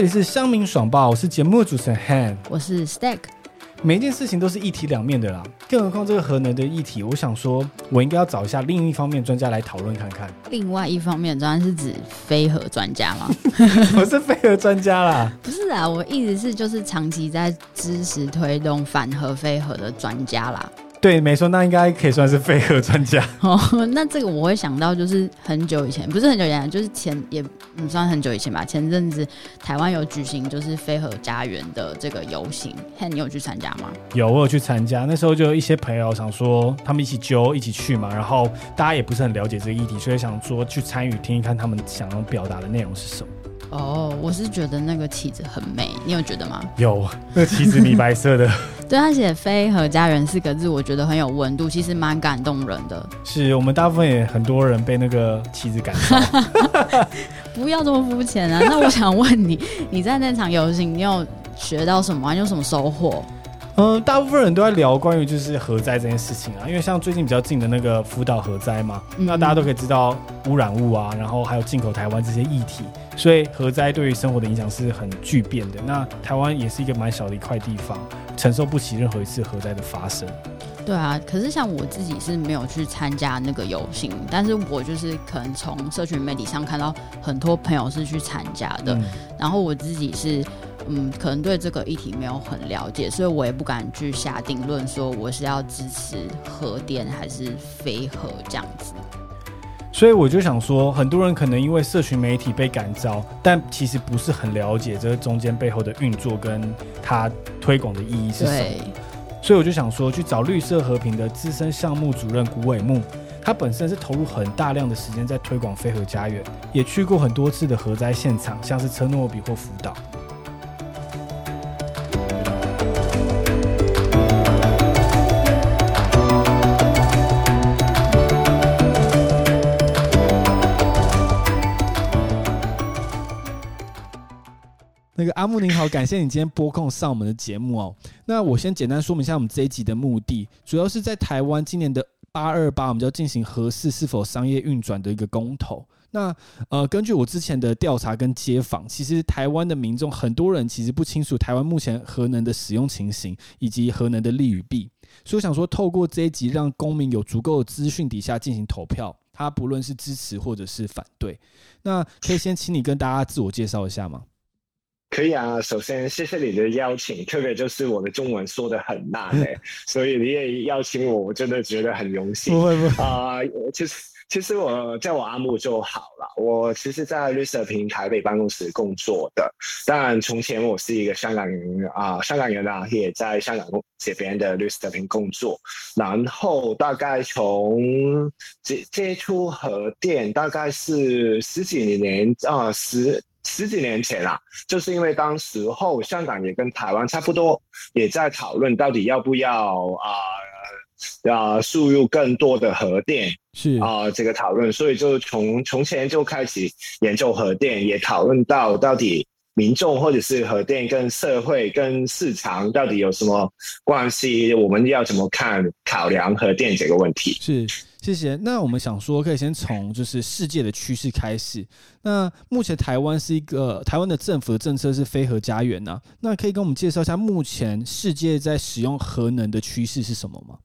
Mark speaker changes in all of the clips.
Speaker 1: 这里是乡民爽报，我是节目主持人 Han。
Speaker 2: 我是 Stack。
Speaker 1: 每一件事情都是一体两面的啦，更何况这个核能的议题，我想说，我应该要找一下另一方面专家来讨论看看。
Speaker 2: 另外一方面，专家是指非核专家吗？
Speaker 1: 我是非核专家啦。
Speaker 2: 不是啊，我一直是就是长期在支持推动反核非核的专家啦。
Speaker 1: 对，没错，那应该可以算是飞核专家。
Speaker 2: 哦，那这个我会想到，就是很久以前，不是很久以前，就是前也不算很久以前吧。前阵子台湾有举行就是飞核家园的这个游行，看你有去参加吗？
Speaker 1: 有，我有去参加。那时候就有一些朋友想说，他们一起揪一起去嘛，然后大家也不是很了解这个议题，所以想说去参与听一看他们想要表达的内容是什么。
Speaker 2: 哦，我是觉得那个旗子很美，你有觉得吗？
Speaker 1: 有，那个旗子米白色的。
Speaker 2: 对他写“飞和家人”四个字，我觉得很有温度，其实蛮感动人的。
Speaker 1: 是我们大部分也很多人被那个旗子感动。
Speaker 2: 不要这么肤浅啊！那我想问你，你在那场游行，你有学到什么？你有什么收获？
Speaker 1: 嗯，大部分人都在聊关于就是核灾这件事情啊，因为像最近比较近的那个福岛核灾嘛，那大家都可以知道污染物啊，然后还有进口台湾这些议题，所以核灾对于生活的影响是很巨变的。那台湾也是一个蛮小的一块地方，承受不起任何一次核灾的发生。
Speaker 2: 对啊，可是像我自己是没有去参加那个游行，但是我就是可能从社群媒体上看到很多朋友是去参加的，然后我自己是。嗯，可能对这个议题没有很了解，所以我也不敢去下定论说我是要支持核电还是非核这样子。
Speaker 1: 所以我就想说，很多人可能因为社群媒体被感召，但其实不是很了解这个中间背后的运作跟它推广的意义是什么。所以我就想说，去找绿色和平的资深项目主任古伟木，他本身是投入很大量的时间在推广飞核家园，也去过很多次的核灾现场，像是车诺比或福岛。那个阿木您好，感谢你今天拨空上我们的节目哦。那我先简单说明一下我们这一集的目的，主要是在台湾今年的八二八，我们就要进行核四是否商业运转的一个公投。那呃，根据我之前的调查跟街访，其实台湾的民众很多人其实不清楚台湾目前核能的使用情形以及核能的利与弊，所以我想说透过这一集，让公民有足够的资讯底下进行投票，他不论是支持或者是反对。那可以先请你跟大家自我介绍一下吗？
Speaker 3: 可以啊，首先谢谢你的邀请，特别就是我的中文说的很烂诶，所以你也邀请我，我真的觉得很荣幸。
Speaker 1: 不会不会
Speaker 3: 啊，其实其实我叫我阿木就好了。我其实，在绿色平台北办公室工作的，但从前我是一个香港人啊，香港人啊，也在香港这边的绿色平工作。然后大概从接接触核电，大概是十几年啊十。十几年前啦，就是因为当时候香港也跟台湾差不多，也在讨论到底要不要啊啊输入更多的核电
Speaker 1: 是。
Speaker 3: 啊这个讨论，所以就从从前就开始研究核电，也讨论到到底民众或者是核电跟社会跟市场到底有什么关系，我们要怎么看考量核电这个问题。
Speaker 1: 是。谢谢。那我们想说，可以先从就是世界的趋势开始。那目前台湾是一个台湾的政府的政策是非核家园呐。那可以跟我们介绍一下目前世界在使用核能的趋势是什么吗？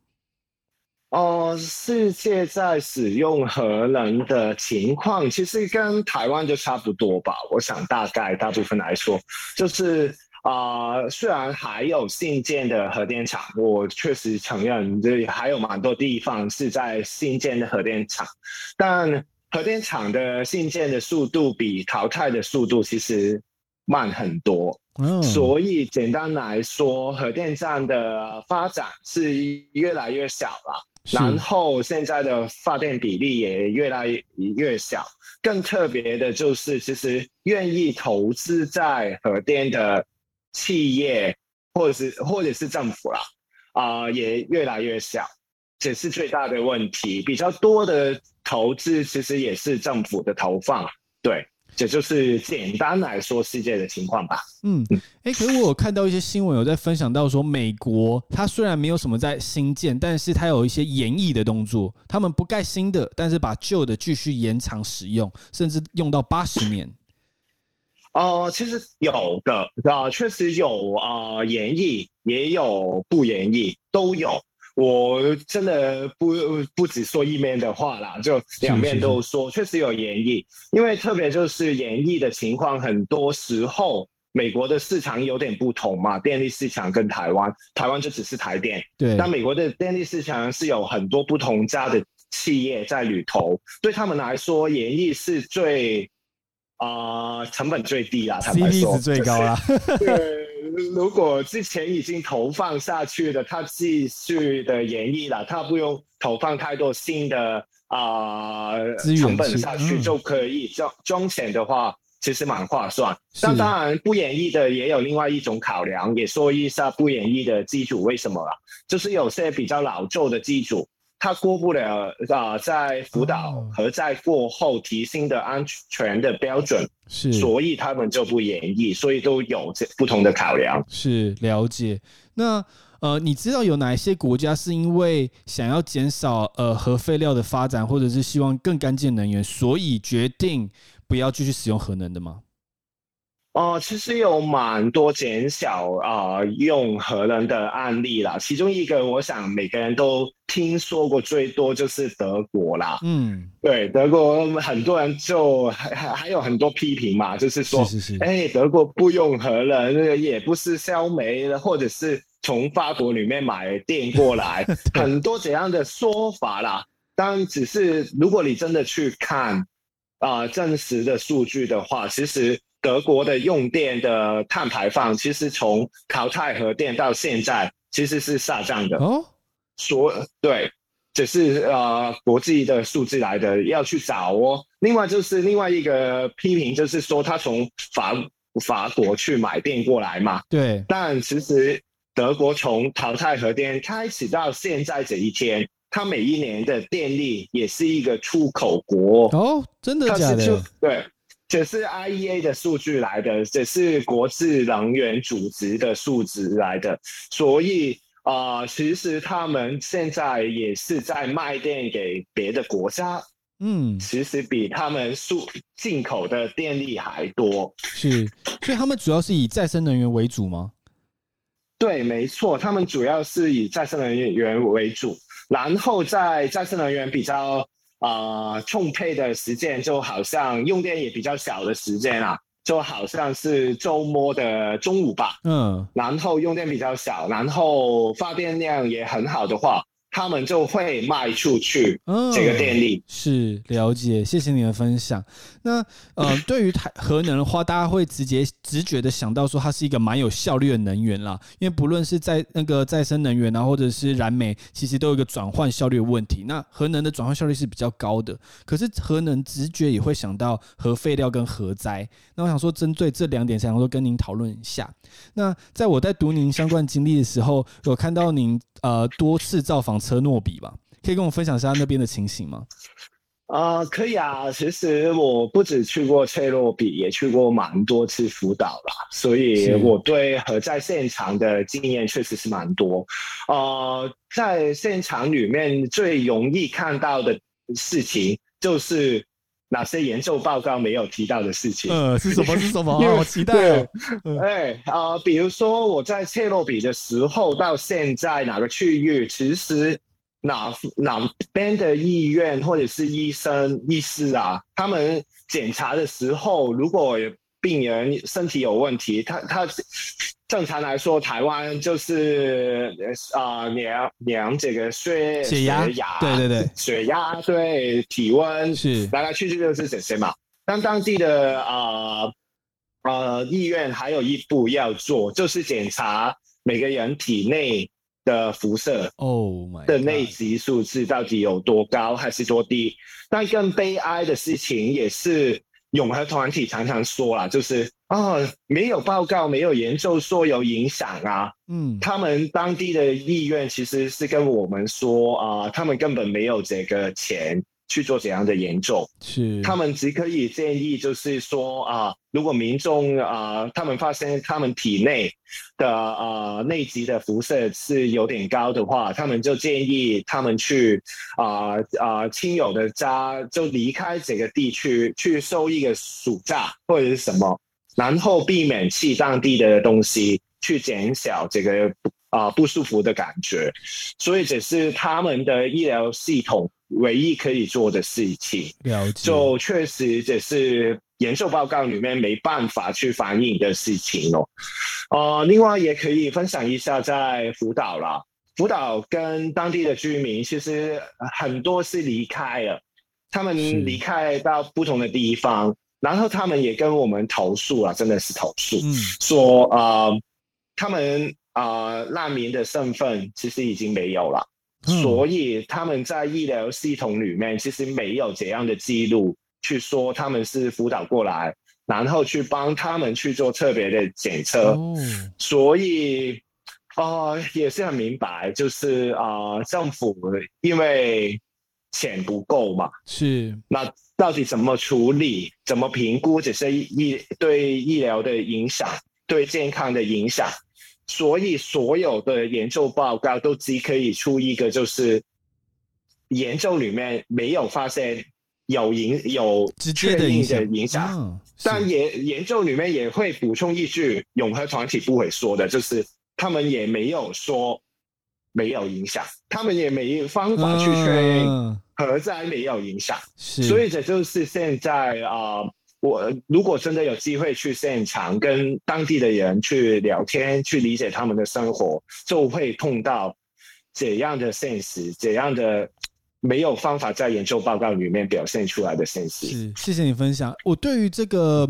Speaker 3: 哦，世界在使用核能的情况，其实跟台湾就差不多吧。我想大概大部分来说，就是。啊，虽然还有新建的核电厂，我确实承认这还有蛮多地方是在新建的核电厂，但核电厂的新建的速度比淘汰的速度其实慢很多。嗯，所以简单来说，核电站的发展是越来越小了，然后现在的发电比例也越来越小。更特别的就是，其实愿意投资在核电的。企业或者是或者是政府啦，啊，也越来越小，这是最大的问题。比较多的投资其实也是政府的投放，对，这就是简单来说世界的情况吧。
Speaker 1: 嗯，哎，可是我有看到一些新闻有在分享到说，美国它虽然没有什么在新建，但是它有一些延役的动作，他们不盖新的，但是把旧的继续延长使用，甚至用到八十年。
Speaker 3: 哦，其实有的啊，确实有啊，演绎也有不演绎，都有。我真的不不只说一面的话啦，就两面都说，确实有演绎。因为特别就是演绎的情况，很多时候美国的市场有点不同嘛，电力市场跟台湾，台湾就只是台电，
Speaker 1: 对。
Speaker 3: 但美国的电力市场是有很多不同家的企业在里头，对他们来说，演绎是最。啊，成本最低啦
Speaker 1: ，CP 值最高啦。
Speaker 3: 对，如果之前已经投放下去的，他继续的演绎了，他不用投放太多新的啊成本下去就可以。装装钱的话，其实蛮划算。那当然，不演绎的也有另外一种考量，也说一下不演绎的机组为什么了，就是有些比较老旧的机组。他过不了啊，在辅导和在过后提升的安全的标准，
Speaker 1: 是，
Speaker 3: 所以他们就不演绎，所以都有这不同的考量。
Speaker 1: 是了解。那呃，你知道有哪一些国家是因为想要减少呃核废料的发展，或者是希望更干净能源，所以决定不要继续使用核能的吗？
Speaker 3: 哦，其实有蛮多减小啊用核能的案例啦。其中一个，我想每个人都听说过最多就是德国啦。
Speaker 1: 嗯，
Speaker 3: 对，德国很多人就还还还有很多批评嘛，就是说，哎，德国不用核能，也不是烧煤，或者是从法国里面买电过来，很多这样的说法啦。但只是如果你真的去看啊真实的数据的话，其实。德国的用电的碳排放，其实从淘汰核电到现在，其实是下降的。
Speaker 1: 哦，
Speaker 3: 所对，只是呃国际的数字来的，要去找哦。另外就是另外一个批评，就是说他从法法国去买电过来嘛。
Speaker 1: 对，
Speaker 3: 但其实德国从淘汰核电开始到现在这一天，它每一年的电力也是一个出口国。
Speaker 1: 哦，真的假的？
Speaker 3: 对。这是 IEA 的数据来的，这是国际能源组织的数值来的，所以啊，其实他们现在也是在卖电给别的国家，
Speaker 1: 嗯，
Speaker 3: 其实比他们数进口的电力还多，
Speaker 1: 是，所以他们主要是以再生能源为主吗？
Speaker 3: 对，没错，他们主要是以再生能源为主，然后在再生能源比较。啊，充沛的时间就好像用电也比较小的时间啊，就好像是周末的中午吧。
Speaker 1: 嗯，
Speaker 3: 然后用电比较小，然后发电量也很好的话。他们就会卖出去这个电力，
Speaker 1: 是了解，谢谢你的分享。那呃，对于台核能的话，大家会直接直觉的想到说它是一个蛮有效率的能源啦，因为不论是在那个再生能源啊，或者是燃煤，其实都有一个转换效率的问题。那核能的转换效率是比较高的，可是核能直觉也会想到核废料跟核灾。那我想说，针对这两点，想说跟您讨论一下。那在我在读您相关经历的时候，有看到您。呃，多次造访车诺比吧，可以跟我分享一下那边的情形吗？
Speaker 3: 啊，可以啊。其实我不止去过切诺比，也去过蛮多次福岛啦，所以我对和在现场的经验确实是蛮多。呃，在现场里面最容易看到的事情就是。哪些研究报告没有提到的事情？
Speaker 1: 呃，是什么？是什么？我期待哦！
Speaker 3: 哎啊，比如说我在切诺比的时候，到现在哪个区域，其实哪哪边的医院或者是医生医师啊，他们检查的时候，如果病人身体有问题，他他。正常来说，台湾就是啊量量这个血
Speaker 1: 血压，对对对，
Speaker 3: 血压对体温
Speaker 1: 是
Speaker 3: 来来去去就是这些嘛。但当地的啊呃医院还有一步要做，就是检查每个人体内的辐射
Speaker 1: 哦
Speaker 3: 的内级数字到底有多高还是多低。但更悲哀的事情也是。永和团体常常说啦，就是啊，没有报告，没有研究说有影响啊。
Speaker 1: 嗯，
Speaker 3: 他们当地的意愿其实是跟我们说啊，他们根本没有这个钱。去做怎样的研究？
Speaker 1: 是
Speaker 3: 他们只可以建议，就是说啊，如果民众啊，他们发现他们体内的啊内极的辐射是有点高的话，他们就建议他们去啊啊亲友的家就离开这个地区，去收一个暑假或者是什么，然后避免吃当地的东西，去减少这个啊不舒服的感觉。所以这是他们的医疗系统唯一可以做的事情。
Speaker 1: 了解，
Speaker 3: 就确实这是研究报告里面没办法去反映的事情哦。呃，另外也可以分享一下在福岛啦，福岛跟当地的居民其实很多是离开了，他们离开到不同的地方。然后他们也跟我们投诉啊，真的是投诉，说啊，他们啊难民的身份其实已经没有了，所以他们在医疗系统里面其实没有这样的记录，去说他们是辅导过来，然后去帮他们去做特别的检测，所以啊也是很明白，就是啊政府因为钱不够嘛，
Speaker 1: 是
Speaker 3: 那。到底怎么处理？怎么评估这些医对医疗的影响、对健康的影响？所以所有的研究报告都只可以出一个，就是研究里面没有发现有影有确定的影响。但研研究里面也会补充一句，永和团体不会说的，就是他们也没有说没有影响，他们也没有方法去确认。核灾没有影响，所以这就是现在啊，我如果真的有机会去现场跟当地的人去聊天，去理解他们的生活，就会碰到怎样的现实，怎样的没有方法在研究报告里面表现出来的现实。
Speaker 1: 是，谢谢你分享。我对于这个。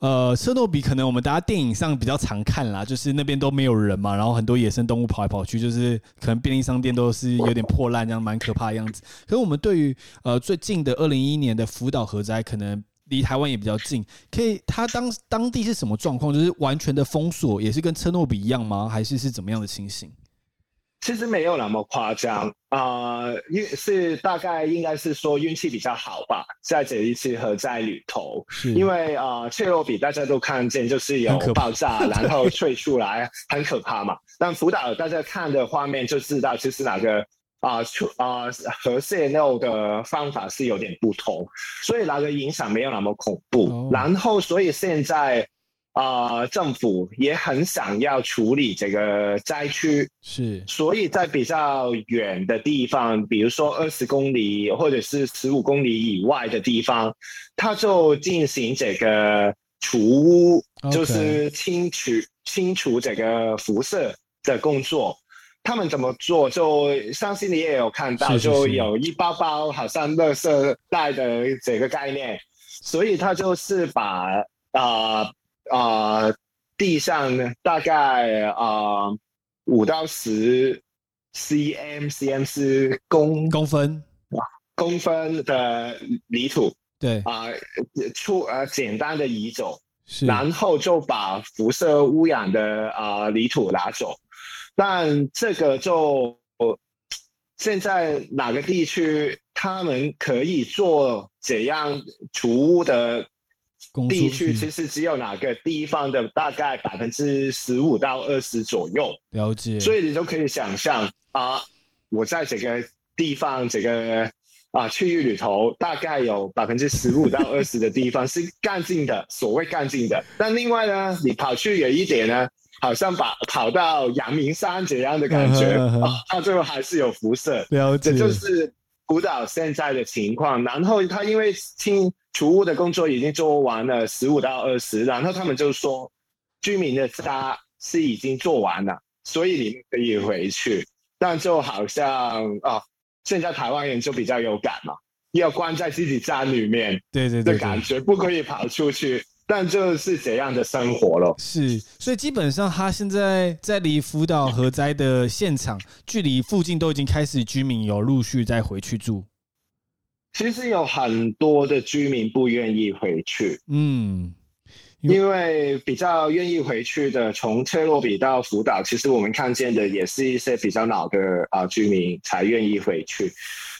Speaker 1: 呃，车诺比可能我们大家电影上比较常看啦，就是那边都没有人嘛，然后很多野生动物跑来跑去，就是可能便利商店都是有点破烂，这样蛮可怕的样子。可是我们对于呃最近的二零一一年的福岛核灾，可能离台湾也比较近，可以，它当当地是什么状况？就是完全的封锁，也是跟车诺比一样吗？还是是怎么样的情形？
Speaker 3: 其实没有那么夸张啊，运是大概应该是说运气比较好吧，在这一次核灾里头，因为啊，切诺比大家都看见就是有爆炸，然后吹出来很可怕嘛。但福岛大家看的画面就知道，其实那个啊，出啊核泄漏的方法是有点不同，所以那个影响没有那么恐怖。然后，所以现在。啊，政府也很想要处理这个灾区，
Speaker 1: 是，
Speaker 3: 所以在比较远的地方，比如说二十公里或者是十五公里以外的地方，他就进行这个除污，就是清除清除这个辐射的工作。他们怎么做？就相信你也有看到，就有一包包好像乐色袋的这个概念，所以他就是把啊。啊，地上呢，大概啊五到十 cm cm 是公
Speaker 1: 公分。
Speaker 3: 啊公分的泥土，
Speaker 1: 对。
Speaker 3: 啊出呃简单的移走，
Speaker 1: 是。
Speaker 3: 然后就把辐射污染的啊泥土拿走，但这个就现在哪个地区他们可以做怎样储物的？地区其实只有哪个地方的大概百分之十五到二十左右，
Speaker 1: 了解。
Speaker 3: 所以你就可以想象啊，我在这个地方这个啊区域里头，大概有百分之十五到二十的地方是干净的，所谓干净的。但另外呢，你跑去远一点呢，好像把跑到阳明山这样的感觉啊，它最后还是有辐射。
Speaker 1: 了解，
Speaker 3: 这就是孤岛现在的情况。然后他因为清。除物的工作已经做完了十五到二十，然后他们就说居民的家是已经做完了，所以你们可以回去。但就好像啊，现在台湾人就比较有感嘛，要关在自己家里面，
Speaker 1: 对对对，
Speaker 3: 的感觉不可以跑出去。但就是怎样的生活了？
Speaker 1: 是，所以基本上他现在在离福岛核灾的现场距离附近都已经开始居民有陆续再回去住。
Speaker 3: 其实有很多的居民不愿意回去，嗯，因为比较愿意回去的，从切洛比到福岛，其实我们看见的也是一些比较老的啊居民才愿意回去，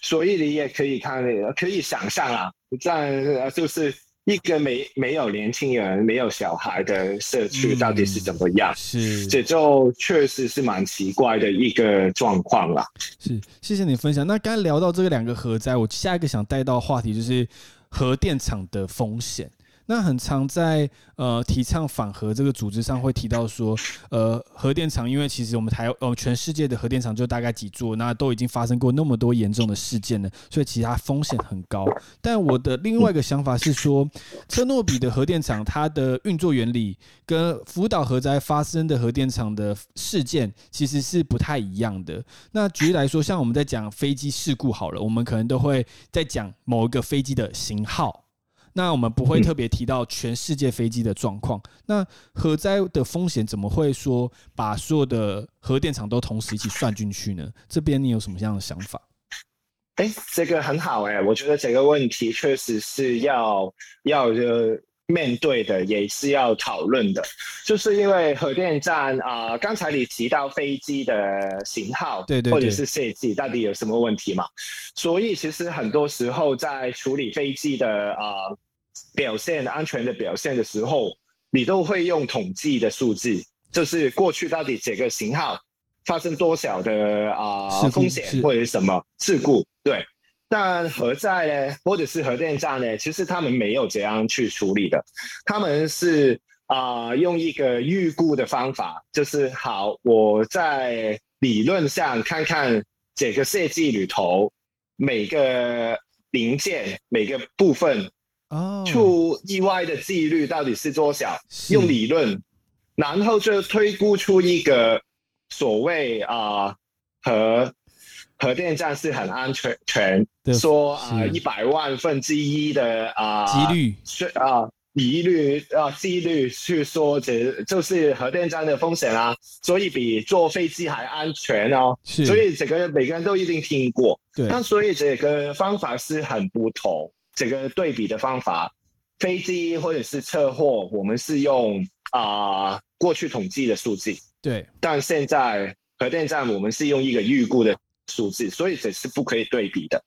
Speaker 3: 所以你也可以看，可以想象啊，在就是。一个没没有年轻人、没有小孩的社区到底是怎么样？
Speaker 1: 是，
Speaker 3: 这就确实是蛮奇怪的一个状况啦。
Speaker 1: 是，谢谢你分享。那刚才聊到这个两个核灾，我下一个想带到话题就是核电厂的风险。那很常在呃提倡反核这个组织上会提到说，呃，核电厂因为其实我们台呃全世界的核电厂就大概几座，那都已经发生过那么多严重的事件了，所以其他风险很高。但我的另外一个想法是说，车诺比的核电厂它的运作原理跟福岛核灾发生的核电厂的事件其实是不太一样的。那举例来说，像我们在讲飞机事故好了，我们可能都会在讲某一个飞机的型号。那我们不会特别提到全世界飞机的状况。那核灾的风险怎么会说把所有的核电厂都同时一起算进去呢？这边你有什么样的想法？
Speaker 3: 哎，这个很好哎，我觉得这个问题确实是要要呃面对的，也是要讨论的。就是因为核电站啊，刚才你提到飞机的型号，
Speaker 1: 对对，
Speaker 3: 或者是设计到底有什么问题嘛？所以其实很多时候在处理飞机的啊表现安全的表现的时候，你都会用统计的数字，就是过去到底这个型号发生多少的啊风险或者什么事故，对。但核在呢，或者是核电站呢，其实他们没有这样去处理的，他们是啊用一个预估的方法，就是好我在理论上看看这个设计里头每个零件每个部分哦。出意外的几率到底是多少，用理论，然后就推估出一个所谓啊和。核电站是很安全，全说啊一百万分之一的啊
Speaker 1: 几率
Speaker 3: 是啊疑虑啊几率去说这就是核电站的风险啊，所以比坐飞机还安全哦。所以这个每个人都一定听过。
Speaker 1: 对。
Speaker 3: 那所以这个方法是很不同，这个对比的方法，飞机或者是车祸，我们是用啊过去统计的数据。
Speaker 1: 对。
Speaker 3: 但现在核电站我们是用一个预估的。数字，所以这是不可以对比的。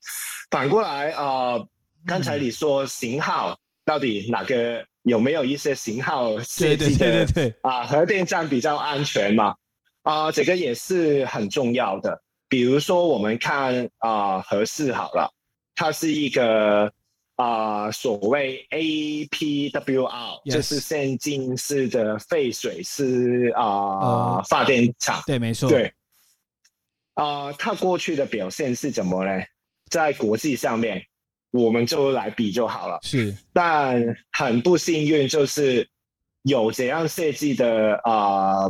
Speaker 3: 反过来啊，刚才你说型号到底哪个有没有一些型号设计的啊？核电站比较安全嘛？啊，这个也是很重要的。比如说，我们看啊，核四好了，它是一个啊，所谓 APWR，就是先进式的废水式啊发电厂。
Speaker 1: 对，没错。
Speaker 3: 对。啊，它过去的表现是怎么呢？在国际上面，我们就来比就好了。
Speaker 1: 是，
Speaker 3: 但很不幸运，就是有这样设计的啊，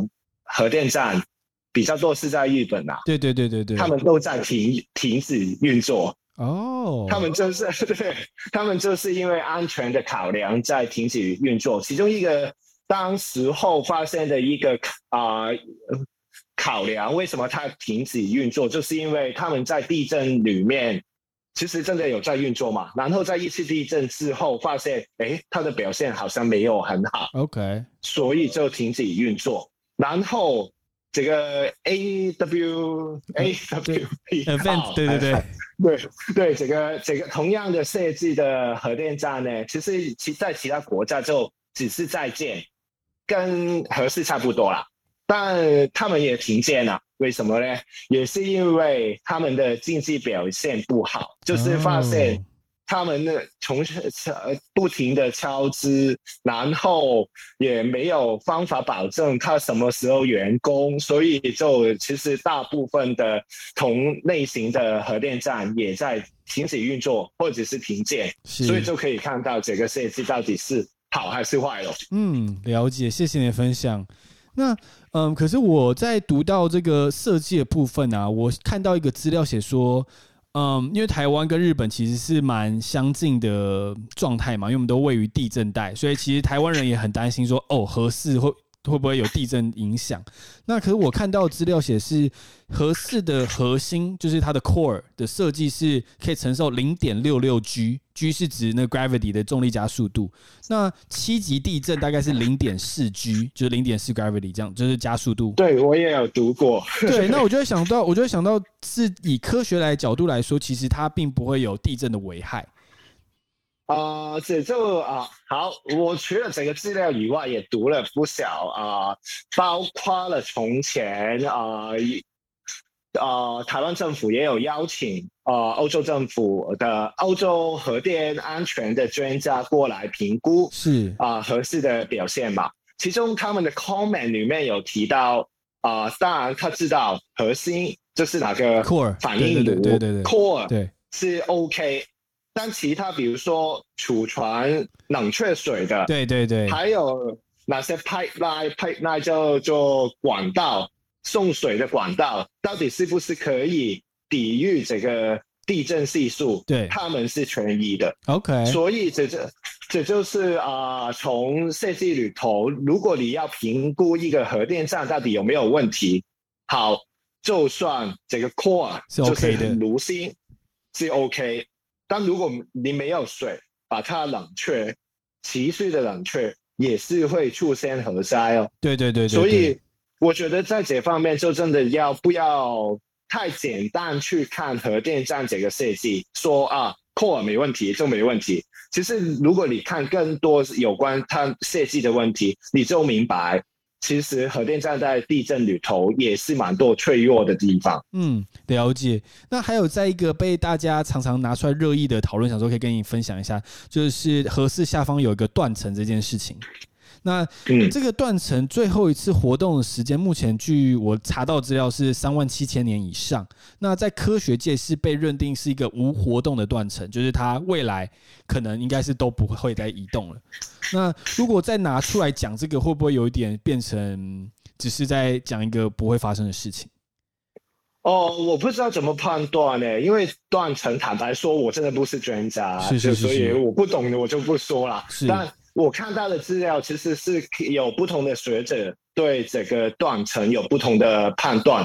Speaker 3: 核电站比较多是在日本呐。
Speaker 1: 对对对对对，
Speaker 3: 他们都在停停止运作。
Speaker 1: 哦，
Speaker 3: 他们就是 对，他们就是因为安全的考量在停止运作。其中一个当时候发生的一个啊。考量为什么它停止运作，就是因为他们在地震里面，其实真的有在运作嘛。然后在一次地震之后，发现哎，它的表现好像没有很好
Speaker 1: ，OK，
Speaker 3: 所以就停止运作。然后这个 A W A W P，
Speaker 1: 对对对
Speaker 3: 对对，这个这个同样的设计的核电站呢，其实其在其他国家就只是在建，跟核四差不多啦。但他们也停建了，为什么呢？也是因为他们的经济表现不好，就是发现他们的从敲不停的敲支，然后也没有方法保证他什么时候员工，所以就其实大部分的同类型的核电站也在停止运作或者是停建，所以就可以看到这个设计到底是好还是坏了。
Speaker 1: 嗯，了解，谢谢你的分享。那嗯，可是我在读到这个设计的部分啊，我看到一个资料写说，嗯，因为台湾跟日本其实是蛮相近的状态嘛，因为我们都位于地震带，所以其实台湾人也很担心说，哦，核四会。会不会有地震影响？那可是我看到资料显示，合适的核心，就是它的 core 的设计是可以承受零点六六 G，G 是指那 gravity 的重力加速度。那七级地震大概是零点四 G，就是零点四 gravity 这样，就是加速度。
Speaker 3: 对我也有读过。
Speaker 1: 对，那我就会想到，我就会想到是以科学来角度来说，其实它并不会有地震的危害。
Speaker 3: 啊，这就啊好，我除了这个资料以外，也读了不少啊，包括了从前啊呃，台湾政府也有邀请啊欧洲政府的欧洲核电安全的专家过来评估，
Speaker 1: 是。
Speaker 3: 啊合适的表现吧。其中他们的 comment 里面有提到啊，当然他知道核心就是哪个
Speaker 1: core
Speaker 3: 反应炉，
Speaker 1: 对对对。
Speaker 3: Core
Speaker 1: 对。
Speaker 3: 是 OK，但其他比如说储存冷却水的，
Speaker 1: 对对对，
Speaker 3: 还有哪些 pipeline pipeline 叫做管道送水的管道，到底是不是可以抵御这个地震系数？
Speaker 1: 对，
Speaker 3: 他们是权益的。
Speaker 1: OK，
Speaker 3: 所以这这这就是啊，从设计里头，如果你要评估一个核电站到底有没有问题，好，就算这个 core
Speaker 1: 是 OK
Speaker 3: 的炉心是 OK，但如果你没有水，把它冷却，持续的冷却也是会出现核灾哦。
Speaker 1: 对对对，
Speaker 3: 所以我觉得在这方面就真的要不要太简单去看核电站这个设计，说啊 core 没问题就没问题。其实，如果你看更多有关它设计的问题，你就明白，其实核电站在地震里头也是蛮多脆弱的地方。
Speaker 1: 嗯，了解。那还有在一个被大家常常拿出来热议的讨论，想说可以跟你分享一下，就是核四下方有一个断层这件事情。那这个断层最后一次活动的时间，目前据我查到资料是三万七千年以上。那在科学界是被认定是一个无活动的断层，就是它未来可能应该是都不会再移动了。那如果再拿出来讲这个，会不会有一点变成只是在讲一个不会发生的事情？
Speaker 3: 哦，我不知道怎么判断呢，因为断层，坦白说，我真的不是专家，
Speaker 1: 是是是，
Speaker 3: 所以我不懂的我就不说了。
Speaker 1: 是，
Speaker 3: 但。我看到的资料其实是有不同的学者对这个断层有不同的判断，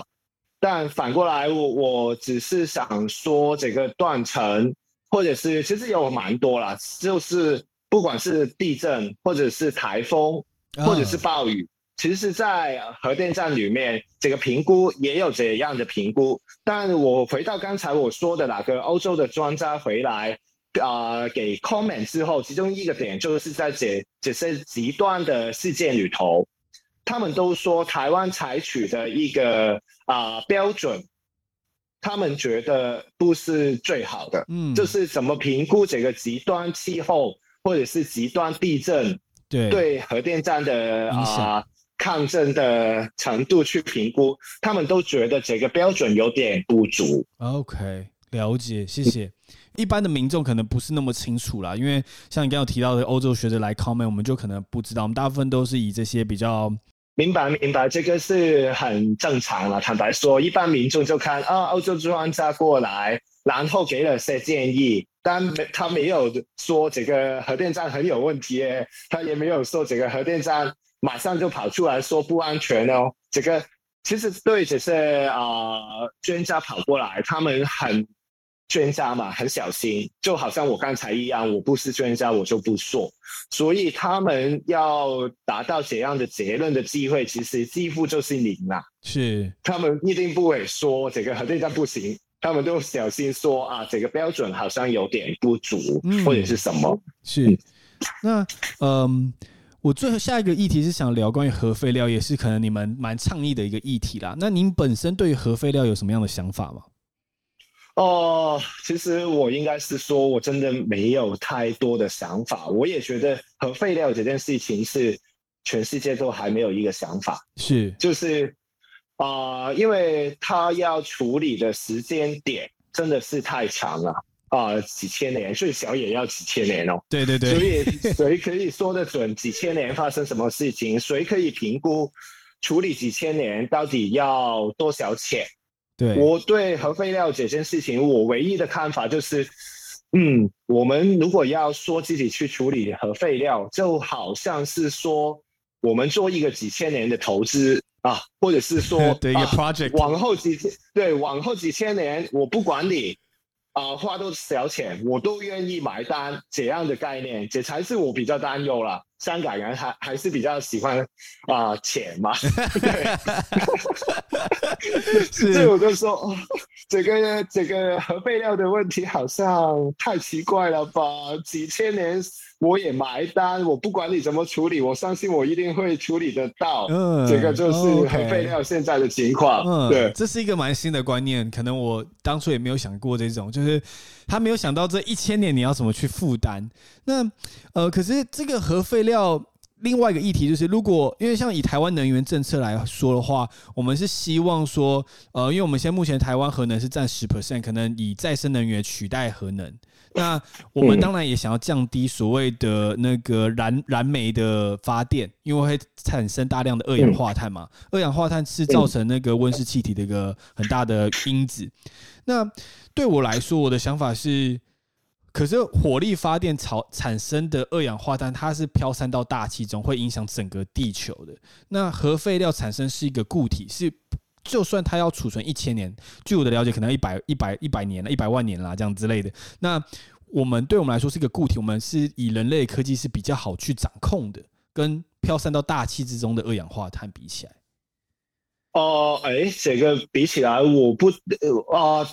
Speaker 3: 但反过来，我我只是想说，这个断层或者是其实有蛮多啦，就是不管是地震或者是台风或者是暴雨，其实在核电站里面，这个评估也有这样的评估。但我回到刚才我说的那个欧洲的专家回来。啊，给 comment 之后，其中一个点就是在这这些极端的事件里头，他们都说台湾采取的一个啊标准，他们觉得不是最好的。嗯，就是怎么评估这个极端气候或者是极端地震
Speaker 1: 对
Speaker 3: 对核电站的啊抗震的程度去评估，他们都觉得这个标准有点不足。
Speaker 1: OK，了解，谢谢。一般的民众可能不是那么清楚啦，因为像你刚刚提到的欧洲学者来 comment，我们就可能不知道。我们大部分都是以这些比较
Speaker 3: 明白明白，这个是很正常了。坦白说，一般民众就看啊，欧洲专家过来，然后给了些建议，但没他没有说这个核电站很有问题，他也没有说这个核电站马上就跑出来说不安全哦。这个其实对这些啊专家跑过来，他们很。专家嘛，很小心，就好像我刚才一样，我不是专家，我就不说。所以他们要达到怎样的结论的机会，其实几乎就是零啦。
Speaker 1: 是，
Speaker 3: 他们一定不会说这个核电站不行，他们都小心说啊，这个标准好像有点不足，或者是什么。
Speaker 1: 是，那嗯，我最后下一个议题是想聊关于核废料，也是可能你们蛮倡议的一个议题啦。那您本身对于核废料有什么样的想法吗？
Speaker 3: 哦，其实我应该是说，我真的没有太多的想法。我也觉得核废料这件事情是全世界都还没有一个想法，
Speaker 1: 是
Speaker 3: 就是啊，因为它要处理的时间点真的是太长了啊，几千年最少也要几千年哦。
Speaker 1: 对对对，
Speaker 3: 所以谁可以说得准几千年发生什么事情？谁可以评估处理几千年到底要多少钱？我对核废料这件事情，我唯一的看法就是，嗯，我们如果要说自己去处理核废料，就好像是说我们做一个几千年的投资啊，或者是说
Speaker 1: 对一个 project，
Speaker 3: 往后几千对往后几千年，我不管你啊花多少钱，我都愿意买单这样的概念，这才是我比较担忧了。香港人还还是比较喜欢啊钱嘛，对，所以我就说，哦，这个这个核废料的问题好像太奇怪了吧？几千年我也埋单，我不管你怎么处理，我相信我一定会处理得到。嗯，这个就是核废料现在的情况。嗯，对，
Speaker 1: 这是一个蛮新的观念，可能我当初也没有想过这种，就是他没有想到这一千年你要怎么去负担。那呃，可是这个核废料。另外一个议题就是，如果因为像以台湾能源政策来说的话，我们是希望说，呃，因为我们现在目前台湾核能是占十 percent，可能以再生能源取代核能。那我们当然也想要降低所谓的那个燃燃煤的发电，因为会产生大量的二氧化碳嘛。二氧化碳是造成那个温室气体的一个很大的因子。那对我来说，我的想法是。可是火力发电产产生的二氧化碳，它是飘散到大气中，会影响整个地球的。那核废料产生是一个固体，是就算它要储存一千年，据我的了解，可能一百一百一百年了，一百万年啦，这样之类的。那我们对我们来说是一个固体，我们是以人类科技是比较好去掌控的，跟飘散到大气之中的二氧化碳比起来。
Speaker 3: 哦，哎，这个比起来，我不啊。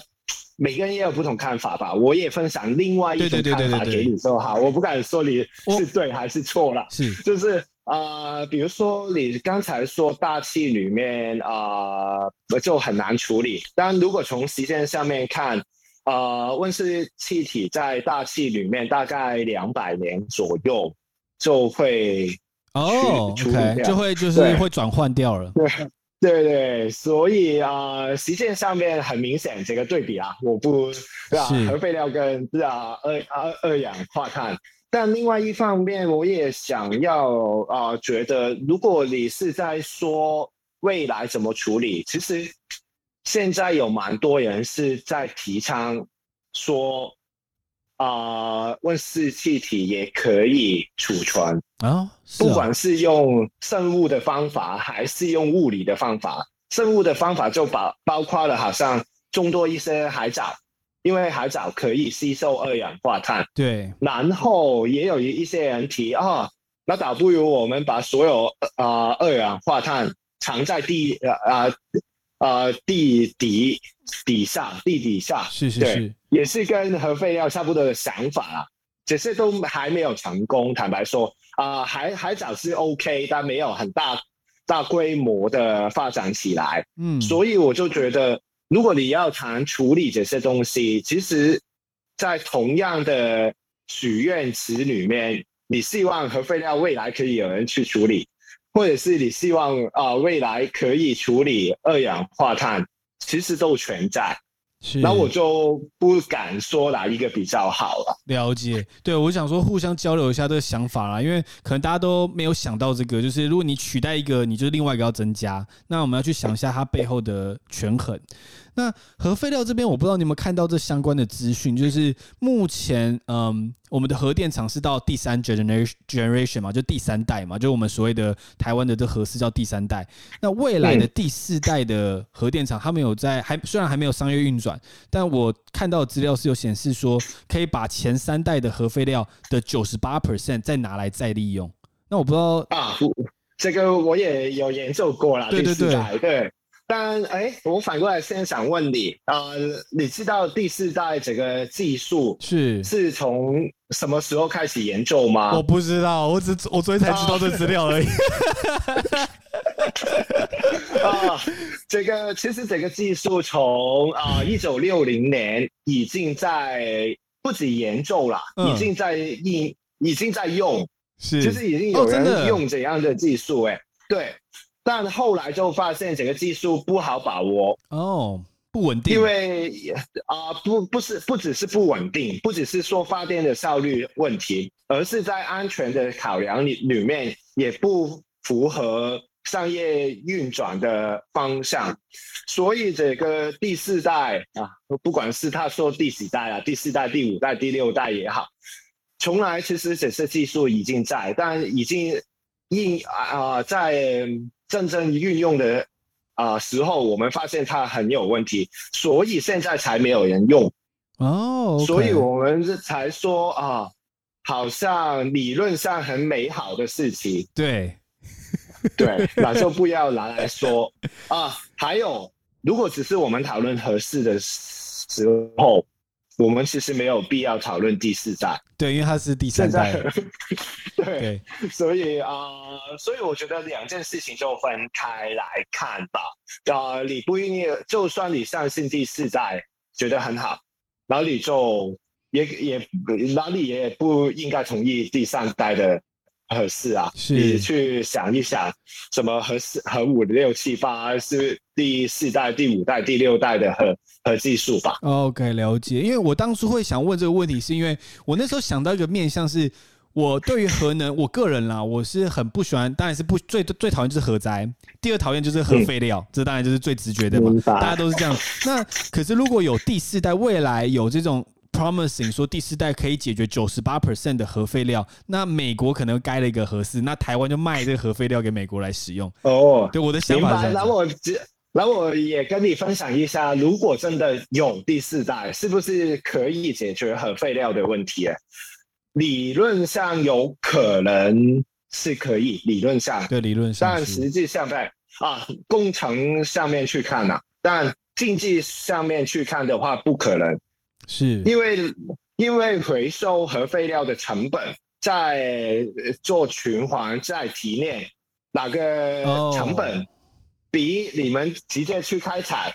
Speaker 3: 每个人也有不同看法吧，我也分享另外一种看法给你说哈，我不敢说你是对还是错了，
Speaker 1: 是
Speaker 3: 就是啊，比如说你刚才说大气里面啊就很难处理，但如果从时间上面看，啊温室气体在大气里面大概两百年左右就会
Speaker 1: 哦，OK，就会就是会转换掉了。
Speaker 3: 对对对，所以啊，实践上面很明显这个对比啊，我不对吧？核废料跟啊二二二氧化碳，但另外一方面，我也想要啊，觉得如果你是在说未来怎么处理，其实现在有蛮多人是在提倡说。啊，温室气体也可以储存啊，不管是用生物的方法还是用物理的方法。生物的方法就把包括了，好像众多一些海藻，因为海藻可以吸收二氧化碳。
Speaker 1: 对。
Speaker 3: 然后也有一些人提啊，那倒不如我们把所有啊二氧化碳藏在地啊啊地底底下，地底下。
Speaker 1: 是是是。
Speaker 3: 也是跟核废料差不多的想法啊，只是都还没有成功。坦白说啊，海海藻是 OK，但没有很大大规模的发展起来。嗯，所以我就觉得，如果你要谈处理这些东西，其实，在同样的许愿池里面，你希望核废料未来可以有人去处理，或者是你希望啊未来可以处理二氧化碳，其实都存在。那我就不敢说哪一个比较好了。
Speaker 1: 了解，对我想说互相交流一下这个想法啦，因为可能大家都没有想到这个，就是如果你取代一个，你就另外一个要增加，那我们要去想一下它背后的权衡。那核废料这边，我不知道你有没有看到这相关的资讯，就是目前，嗯，我们的核电厂是到第三 generation generation 嘛，就第三代嘛，就我们所谓的台湾的这核是叫第三代。那未来的第四代的核电厂，他们有在还虽然还没有商业运转，但我看到的资料是有显示说，可以把前三代的核废料的九十八 percent 再拿来再利用。那我不知道
Speaker 3: 啊，这个我也有研究过了，
Speaker 1: 对对对
Speaker 3: 对。但哎，我反过来现在想问你啊，你知道第四代这个技术
Speaker 1: 是
Speaker 3: 是从什么时候开始研究吗？
Speaker 1: 我不知道，我只我昨天才知道这资料而已。
Speaker 3: 啊，这个其实整个技术从啊一九六零年已经在不止研究了，已经在应已经在用，
Speaker 1: 是
Speaker 3: 就是已经有人用怎样的技术哎，对。但后来就发现整个技术不好把握
Speaker 1: 哦，不稳定。
Speaker 3: 因为啊，不不是不只是不稳定，不只是说发电的效率问题，而是在安全的考量里里面也不符合商业运转的方向。所以这个第四代啊，不管是他说第几代啊，第四代、第五代、第六代也好，从来其实这些技术已经在，但已经应啊在。真正运用的啊时候，我们发现它很有问题，所以现在才没有人用
Speaker 1: 哦。
Speaker 3: 所以我们才说啊，好像理论上很美好的事情，
Speaker 1: 对，
Speaker 3: 对，那就不要拿来说啊。还有，如果只是我们讨论合适的时候。我们其实没有必要讨论第四代，
Speaker 1: 对，因为他是第三代，
Speaker 3: 对，所以啊，所以我觉得两件事情就分开来看吧。啊，你不一定，就算你相信第四代，觉得很好，然后你就也也哪里也不应该同意第三代的。合适啊，你去想一想，什么核四、核五、六、七、八是第四代、第五代、第六代的核核技术吧
Speaker 1: ？OK，了解。因为我当初会想问这个问题，是因为我那时候想到一个面向，是我对于核能，我个人啦，我是很不喜欢，当然是不最最讨厌就是核灾，第二讨厌就是核废料，这当然就是最直觉的嘛，大家都是这样。那可是如果有第四代，未来有这种。Promising 说第四代可以解决九十八 percent 的核废料，那美国可能盖了一个核四，那台湾就卖这个核废料给美国来使用。哦，对，我的想法。
Speaker 3: 那我那我也跟你分享一下，如果真的有第四代，是不是可以解决核废料的问题？理论上有可能是可以，理论上
Speaker 1: 对理论上，
Speaker 3: 但实际上在啊工程上面去看呐，但经济上面去看的话，不可能。
Speaker 1: 是。
Speaker 3: 因为因为回收核废料的成本，在做循环在提炼，哪个成本比你们直接去开采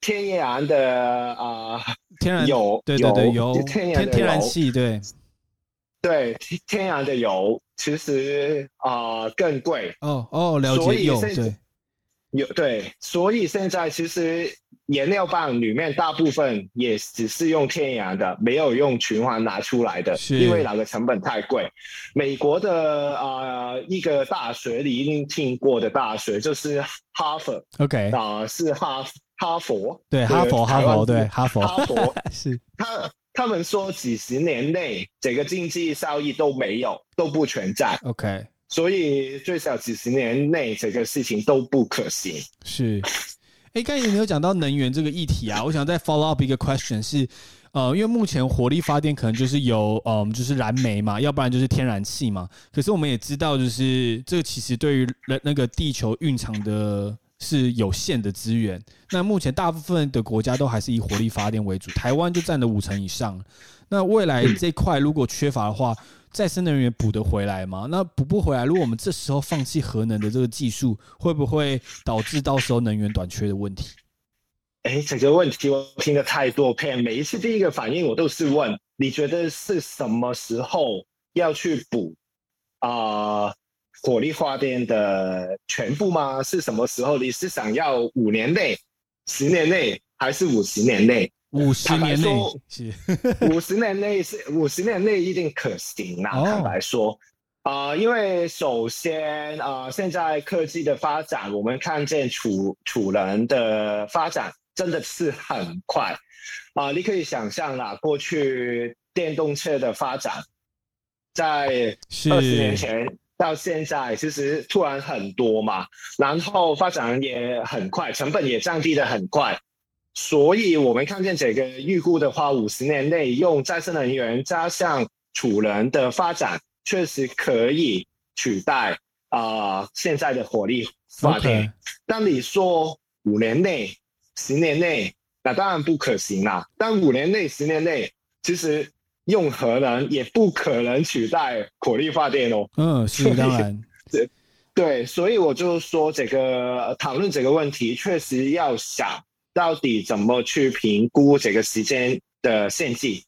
Speaker 3: 天然的啊
Speaker 1: 天然
Speaker 3: 油
Speaker 1: 对对对油
Speaker 3: 天然
Speaker 1: 天然气对。
Speaker 3: 对天然的油其实啊更贵。
Speaker 1: 哦哦了解有对。
Speaker 3: 有对所以现在其实。颜料棒里面大部分也只是用天然的，没有用循环拿出来的，因为那个成本太贵。美国的啊一个大学你一定听过的大学就是哈佛
Speaker 1: ，OK。
Speaker 3: 啊是哈哈佛，
Speaker 1: 对哈佛哈佛对哈佛。
Speaker 3: 哈佛。
Speaker 1: 是。
Speaker 3: 他他们说几十年内这个经济效益都没有都不存在
Speaker 1: ，OK，
Speaker 3: 所以最少几十年内这个事情都不可行，
Speaker 1: 是。哎，刚才你有讲到能源这个议题啊，我想再 follow up 一个 question 是，呃，因为目前火力发电可能就是有，嗯，就是燃煤嘛，要不然就是天然气嘛。可是我们也知道，就是这个其实对于那那个地球蕴藏的是有限的资源。那目前大部分的国家都还是以火力发电为主，台湾就占了五成以上。那未来这块如果缺乏的话，再生能源补得回来吗？那补不回来，如果我们这时候放弃核能的这个技术，会不会导致到时候能源短缺的问题？
Speaker 3: 哎，这个问题我听的太多遍，每一次第一个反应我都是问：你觉得是什么时候要去补啊火力发电的全部吗？是什么时候？你是想要五年内、十年内，还是五十年内？
Speaker 1: 五十年内
Speaker 3: 是五十年内是五十年内一定可行啊！坦白说，啊，因为首先啊，现在科技的发展，我们看见储储能的发展真的是很快啊！你可以想象啦，过去电动车的发展，在二十年前到现在，其实突然很多嘛，然后发展也很快，成本也降低的很快。所以，我们看见这个预估的话，五十年内用再生能源加上储能的发展，确实可以取代啊现在的火力发电。但你说五年内、十年内，那当然不可行啦。但五年内、十年内，其实用核能也不可能取代火力发电哦。
Speaker 1: 嗯，是当然。
Speaker 3: 对 对，所以我就说，这个讨论这个问题，确实要想。到底怎么去评估这个时间的限制？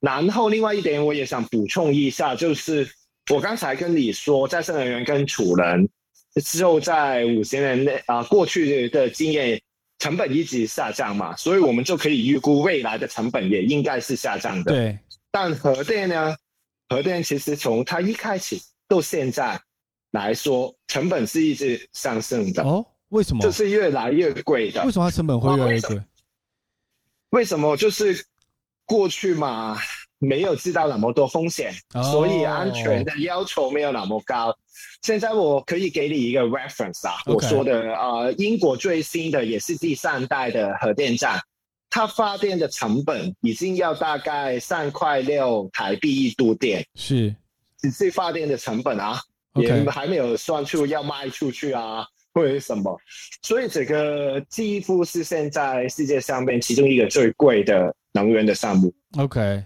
Speaker 3: 然后另外一点，我也想补充一下，就是我刚才跟你说，再生能源跟储能之后在五十年内啊，过去的经验成本一直下降嘛，所以我们就可以预估未来的成本也应该是下降的。
Speaker 1: 对。
Speaker 3: 但核电呢？核电其实从它一开始到现在来说，成本是一直上升的。哦。
Speaker 1: 为什么？
Speaker 3: 就是越来越贵的。
Speaker 1: 为什么它成本会越来越贵？
Speaker 3: 为什么？就是过去嘛，没有知道那么多风险，所以安全的要求没有那么高。现在我可以给你一个 reference 啊，我说的啊，英国最新的也是第三代的核电站，它发电的成本已经要大概三块六台币一度电，
Speaker 1: 是
Speaker 3: 只是发电的成本啊，也还没有算出要卖出去啊或者什么，所以这个几乎是现在世界上面其中一个最贵的能源的项目。
Speaker 1: OK，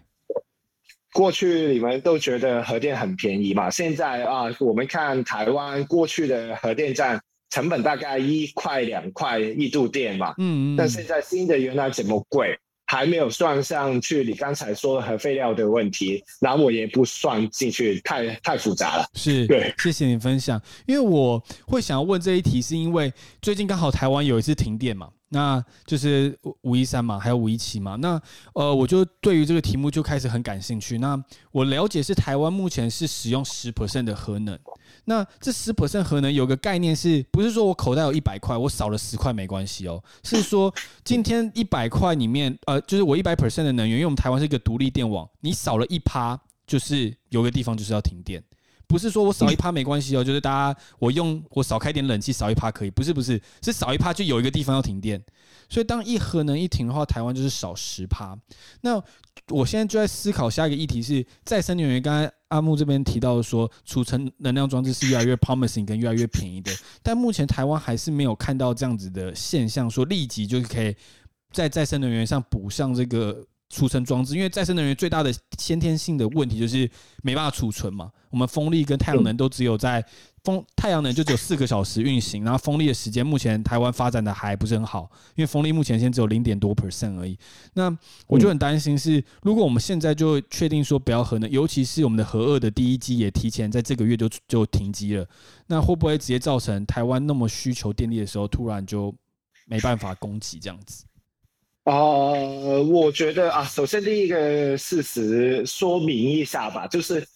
Speaker 3: 过去你们都觉得核电很便宜嘛？现在啊，我们看台湾过去的核电站。成本大概一块两块一度电嘛，嗯嗯，但现在新的原来这么贵，还没有算上去你刚才说核废料的问题，那我也不算进去，太太复杂了。
Speaker 1: 是，
Speaker 3: 对，
Speaker 1: 谢谢你分享，因为我会想要问这一题，是因为最近刚好台湾有一次停电嘛。那就是五一三嘛，还有五一七嘛。那呃，我就对于这个题目就开始很感兴趣。那我了解是台湾目前是使用十 percent 的核能。那这十 percent 核能有个概念，是不是说我口袋有一百块，我少了十块没关系哦？是说今天一百块里面，呃，就是我一百 percent 的能源，因为我们台湾是一个独立电网，你少了一趴，就是有个地方就是要停电。不是说我少一趴没关系哦，就是大家我用我少开点冷气少一趴可以，不是不是是少一趴就有一个地方要停电，所以当一核能一停的话，台湾就是少十趴。那我现在就在思考下一个议题是再生能源。刚才阿木这边提到说储存能量装置是越来越 promising 跟越来越便宜的，但目前台湾还是没有看到这样子的现象，说立即就可以在再生能源上补上这个。储存装置，因为再生能源最大的先天性的问题就是没办法储存嘛。我们风力跟太阳能都只有在风太阳能就只有四个小时运行，然后风力的时间目前台湾发展的还不是很好，因为风力目前现在只有零点多 percent 而已。那我就很担心是，如果我们现在就确定说不要核能，尤其是我们的核二的第一机也提前在这个月就就停机了，那会不会直接造成台湾那么需求电力的时候，突然就没办法供给这样子？
Speaker 3: 呃，我觉得啊，首先第一个事实说明一下吧，就是，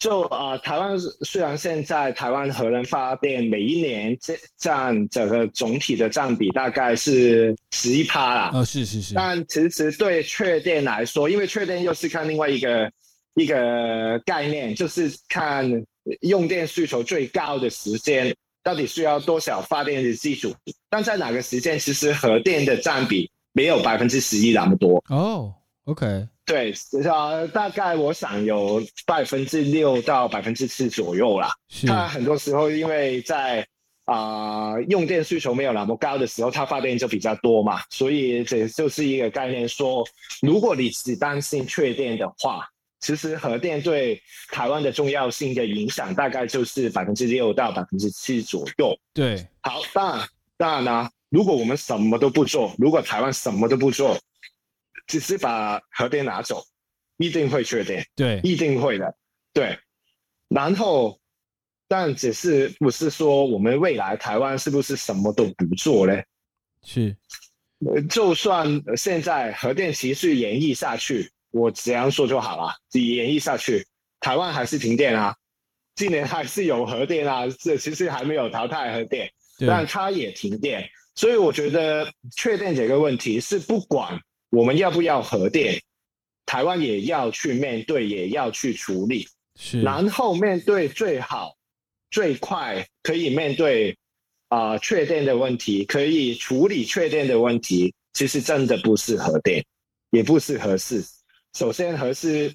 Speaker 3: 就啊，台湾虽然现在台湾核能发电每一年占占整个总体的占比大概是十一趴啦，
Speaker 1: 啊，是是是，
Speaker 3: 但其实对确电来说，因为确电又是看另外一个一个概念，就是看用电需求最高的时间到底需要多少发电的技术，但在哪个时间，其实核电的占比。没有百分之十一那么多
Speaker 1: 哦，OK，
Speaker 3: 对，呃，大概我想有百分之六到百分之七左右啦。它很多时候因为在啊用电需求没有那么高的时候，它发电就比较多嘛，所以这就是一个概念，说如果你只担心缺电的话，其实核电对台湾的重要性的影响大概就是百分之六到百分之七左右。
Speaker 1: 对，
Speaker 3: 好，当然，当然呢。如果我们什么都不做，如果台湾什么都不做，只是把核电拿走，一定会缺电。
Speaker 1: 对，
Speaker 3: 一定会的。对，然后，但只是不是说我们未来台湾是不是什么都不做呢？
Speaker 1: 是，
Speaker 3: 就算现在核电持续延役下去，我这样说就好了。延役下去，台湾还是停电啊，今年还是有核电啊，这其实还没有淘汰核电，但它也停电。所以我觉得确定这个问题是不管我们要不要核电，台湾也要去面对，也要去处理。
Speaker 1: 是，
Speaker 3: 然后面对最好、最快可以面对啊确定的问题，可以处理确定的问题，其实真的不是核电，也不是合适。首先核四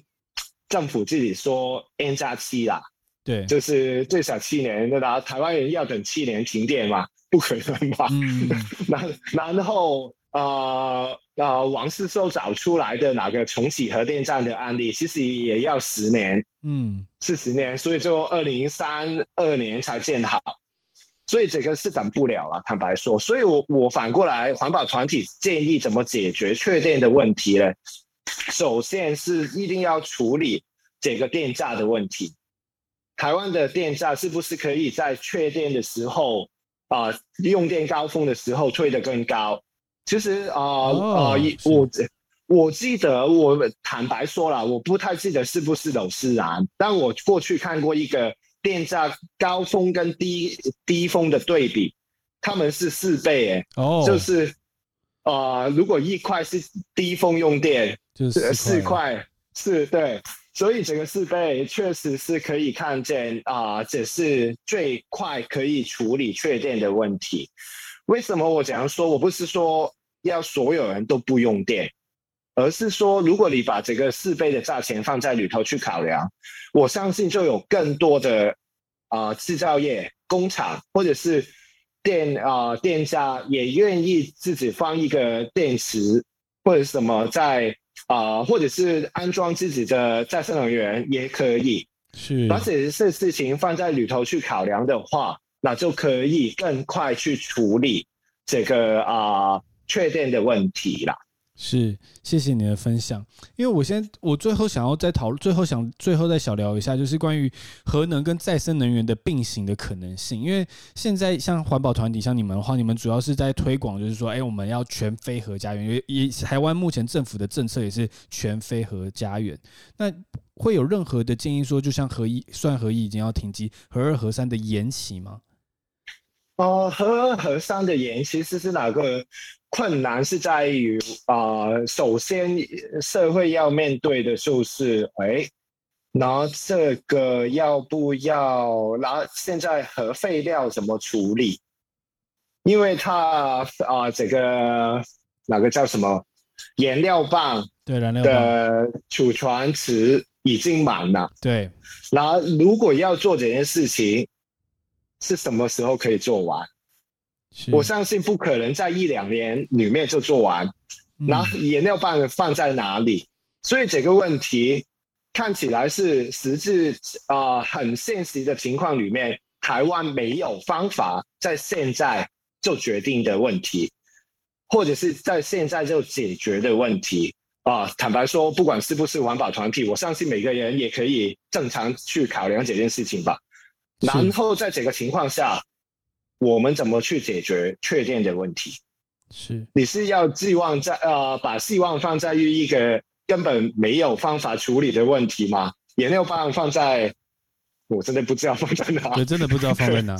Speaker 3: 政府自己说 N 加七啦，
Speaker 1: 对，
Speaker 3: 就是最少七年，对吧？台湾人要等七年停电嘛。不可能吧？然然后呃呃，王世寿找出来的哪个重启核电站的案例，其实也要十年，嗯，是十年，所以就二零三二年才建好，所以这个是等不了了。坦白说，所以我我反过来，环保团体建议怎么解决缺电的问题呢？首先是一定要处理这个电价的问题。台湾的电价是不是可以在确电的时候？啊，用电高峰的时候推得更高。其实啊啊，我我记得我坦白说了，我不太记得是不是楼思然，但我过去看过一个电价高峰跟低低峰的对比，他们是四倍哎，哦，就是啊，如果一块是低峰用电，
Speaker 1: 就是
Speaker 3: 四块，是对。所以这个四倍确实是可以看见啊，这是最快可以处理缺电的问题。为什么我这样说？我不是说要所有人都不用电，而是说，如果你把这个四倍的价钱放在里头去考量，我相信就有更多的啊制造业工厂或者是店啊店家也愿意自己放一个电池或者什么在啊，或者是安装自己的再生能源也可以。
Speaker 1: 是
Speaker 3: 把这些事情放在里头去考量的话，那就可以更快去处理这个啊缺电的问题啦。
Speaker 1: 是，谢谢你的分享。因为我先，我最后想要再讨论，最后想最后再小聊一下，就是关于核能跟再生能源的并行的可能性。因为现在像环保团体，像你们的话，你们主要是在推广，就是说，哎，我们要全非核家园。因为以台湾目前政府的政策也是全非核家园。那会有任何的建议说，就像核一算核一已经要停机，核二核三的延期吗？
Speaker 3: 哦，核二核三的延期其实是哪个？困难是在于啊，首先社会要面对的就是，哎，那这个要不要？那现在核废料怎么处理？因为它啊，这个哪个叫什么燃料棒？
Speaker 1: 对，燃料
Speaker 3: 的储存池已经满了。
Speaker 1: 对，
Speaker 3: 那如果要做这件事情，是什么时候可以做完？我相信不可能在一两年里面就做完，然后燃料棒放在哪里？所以这个问题看起来是实质啊很现实的情况里面，台湾没有方法在现在就决定的问题，或者是在现在就解决的问题啊。坦白说，不管是不是环保团体，我相信每个人也可以正常去考量这件事情吧。然后在这个情况下。我们怎么去解决缺电的问题？
Speaker 1: 是
Speaker 3: 你是要寄望在呃，把希望放在于一个根本没有方法处理的问题吗？燃料棒放在，我真的不知道放在哪。
Speaker 1: 对，真的不知道放在哪。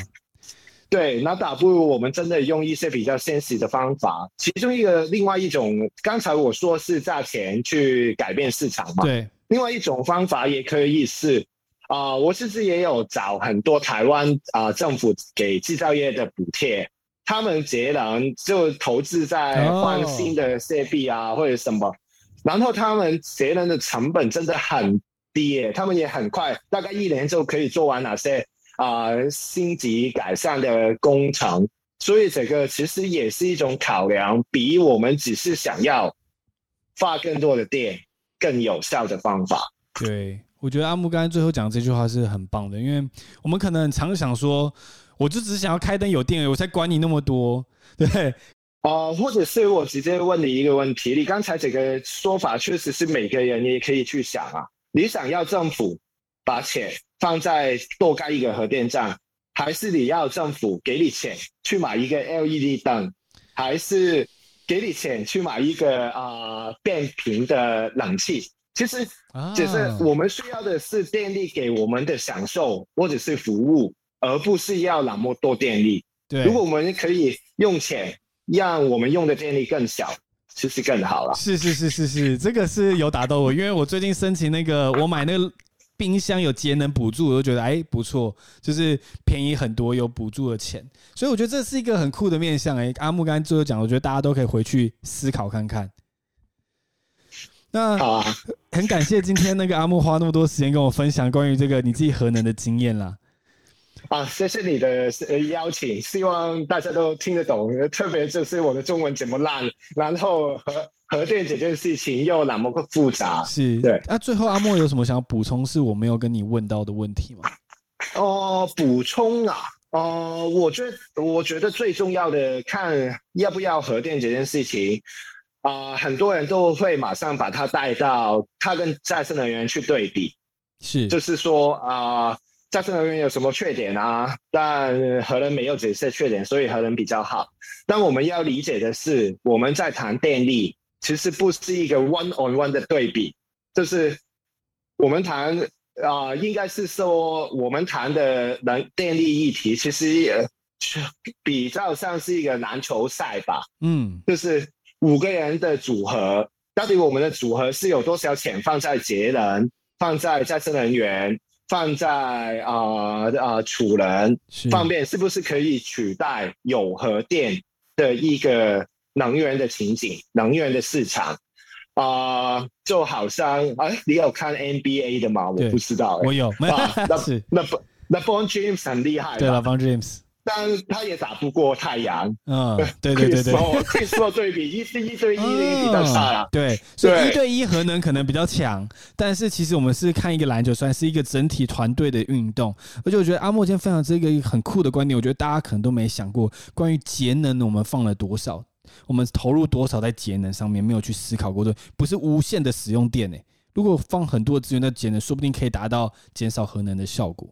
Speaker 3: 对，那倒不如我们真的用一些比较现实的方法。其中一个，另外一种，刚才我说是价钱去改变市场嘛。
Speaker 1: 对，
Speaker 3: 另外一种方法也可以是。啊，我其实也有找很多台湾啊政府给制造业的补贴，他们节能就投资在换新的设备啊或者什么，然后他们节能的成本真的很低，他们也很快，大概一年就可以做完哪些啊星级改善的工程，所以这个其实也是一种考量，比我们只是想要发更多的电更有效的方法。
Speaker 1: 对。我觉得阿木刚才最后讲这句话是很棒的，因为我们可能常想说，我就只想要开灯有电，我才管你那么多，对？
Speaker 3: 哦，或者是我直接问你一个问题，你刚才这个说法确实是每个人也可以去想啊。你想要政府把钱放在多盖一个核电站，还是你要政府给你钱去买一个 LED 灯，还是给你钱去买一个啊变频的冷气？其实，只是我们需要的是电力给我们的享受或者是服务，而不是要那么多电力。
Speaker 1: 对，
Speaker 3: 如果我们可以用钱让我们用的电力更小，其实更好了。
Speaker 1: 是是是是是，这个是有打到我，因为我最近申请那个，我买那个冰箱有节能补助，我就觉得哎不错，就是便宜很多，有补助的钱，所以我觉得这是一个很酷的面向。哎，阿木刚才最后讲，我觉得大家都可以回去思考看看。那
Speaker 3: 好啊，
Speaker 1: 很感谢今天那个阿木花那么多时间跟我分享关于这个你自己核能的经验啦。
Speaker 3: 啊，谢谢你的邀请，希望大家都听得懂，特别就是我的中文怎么烂，然后核核电这件事情又那么个复杂。
Speaker 1: 是，
Speaker 3: 对。
Speaker 1: 那最后阿莫有什么想要补充是我没有跟你问到的问题吗？
Speaker 3: 哦，补充啊，哦，我觉得我觉得最重要的看要不要核电这件事情。啊，很多人都会马上把它带到它跟再生能源去对比，
Speaker 1: 是，
Speaker 3: 就是说啊，再生能源有什么缺点啊？但核能没有这些缺点，所以核能比较好。但我们要理解的是，我们在谈电力，其实不是一个 one on one 的对比，就是我们谈啊，应该是说我们谈的能电力议题，其实比较像是一个篮球赛吧，
Speaker 1: 嗯，
Speaker 3: 就是。五个人的组合，到底我们的组合是有多少钱放在节能、放在再生能源、放在啊啊储能方面，是不是可以取代有核电的一个能源的情景、能源的市场？啊，就好像哎，你有看 NBA 的吗？我不知道，
Speaker 1: 我有，
Speaker 3: 那 是。那不那 Bon James 很厉害，
Speaker 1: 对了，Bon James。
Speaker 3: 但他也打不过太阳。
Speaker 1: 嗯，对对对对。
Speaker 3: 可以说对比一一对一比较差啊。
Speaker 1: 对，所以一对一核能可能比较强，但是其实我们是看一个篮球，算是一个整体团队的运动。而且我觉得阿莫今天分享这个很酷的观点，我觉得大家可能都没想过，关于节能我们放了多少，我们投入多少在节能上面，没有去思考过的，不是无限的使用电诶。如果放很多资源在节能，说不定可以达到减少核能的效果。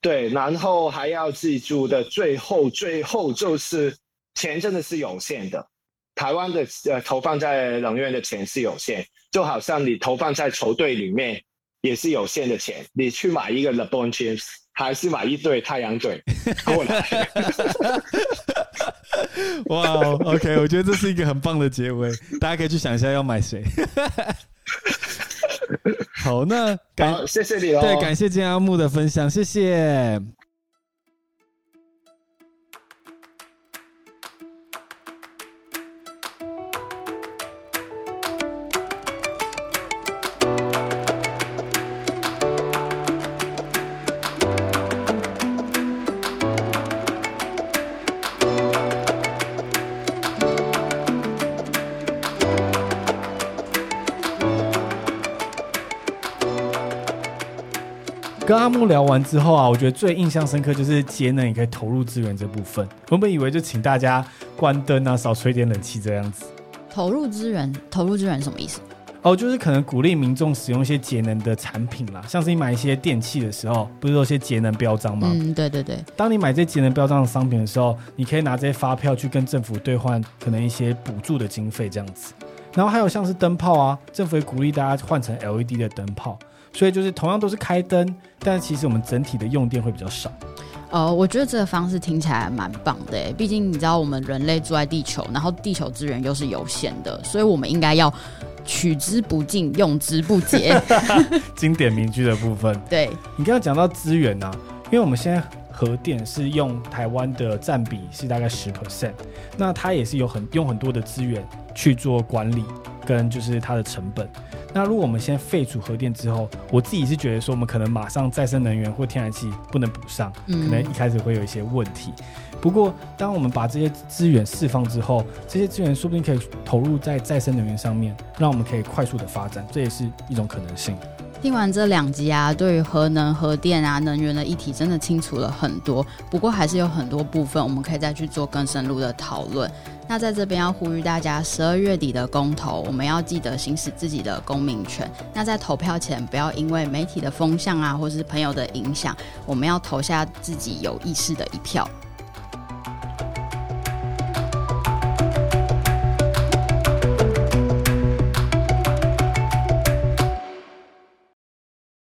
Speaker 3: 对，然后还要记住的，最后最后就是钱真的是有限的。台湾的呃投放在能源的钱是有限，就好像你投放在球队里面也是有限的钱。你去买一个 LeBron James，还是买一对太阳队 过来？
Speaker 1: 哇，OK，我觉得这是一个很棒的结尾，大家可以去想一下要买谁。好，那
Speaker 3: 感谢谢你哦。
Speaker 1: 对，感谢金阿木的分享，谢谢。跟阿木聊完之后啊，我觉得最印象深刻就是节能也可以投入资源这部分。原本以为就请大家关灯啊，少吹点冷气这样子。
Speaker 2: 投入资源，投入资源什么意思？
Speaker 1: 哦，就是可能鼓励民众使用一些节能的产品啦，像是你买一些电器的时候，不是有些节能标章吗？
Speaker 2: 嗯，对对对。
Speaker 1: 当你买这些节能标章的商品的时候，你可以拿这些发票去跟政府兑换可能一些补助的经费这样子。然后还有像是灯泡啊，政府也鼓励大家换成 LED 的灯泡。所以就是同样都是开灯，但其实我们整体的用电会比较少。
Speaker 2: 呃，我觉得这个方式听起来蛮棒的，毕竟你知道我们人类住在地球，然后地球资源又是有限的，所以我们应该要取之不尽，用之不竭。
Speaker 1: 经典名句的部分。
Speaker 2: 对
Speaker 1: 你刚刚讲到资源呢，因为我们现在核电是用台湾的占比是大概十 percent，那它也是有很用很多的资源去做管理。跟就是它的成本。那如果我们先废除核电之后，我自己是觉得说，我们可能马上再生能源或天然气不能补上，可能一开始会有一些问题。不过，当我们把这些资源释放之后，这些资源说不定可以投入在再生能源上面，让我们可以快速的发展，这也是一种可能性。
Speaker 2: 听完这两集啊，对于核能、核电啊、能源的议题，真的清楚了很多。不过，还是有很多部分我们可以再去做更深入的讨论。那在这边要呼吁大家，十二月底的公投，我们要记得行使自己的公民权。那在投票前，不要因为媒体的风向啊，或是朋友的影响，我们要投下自己有意识的一票。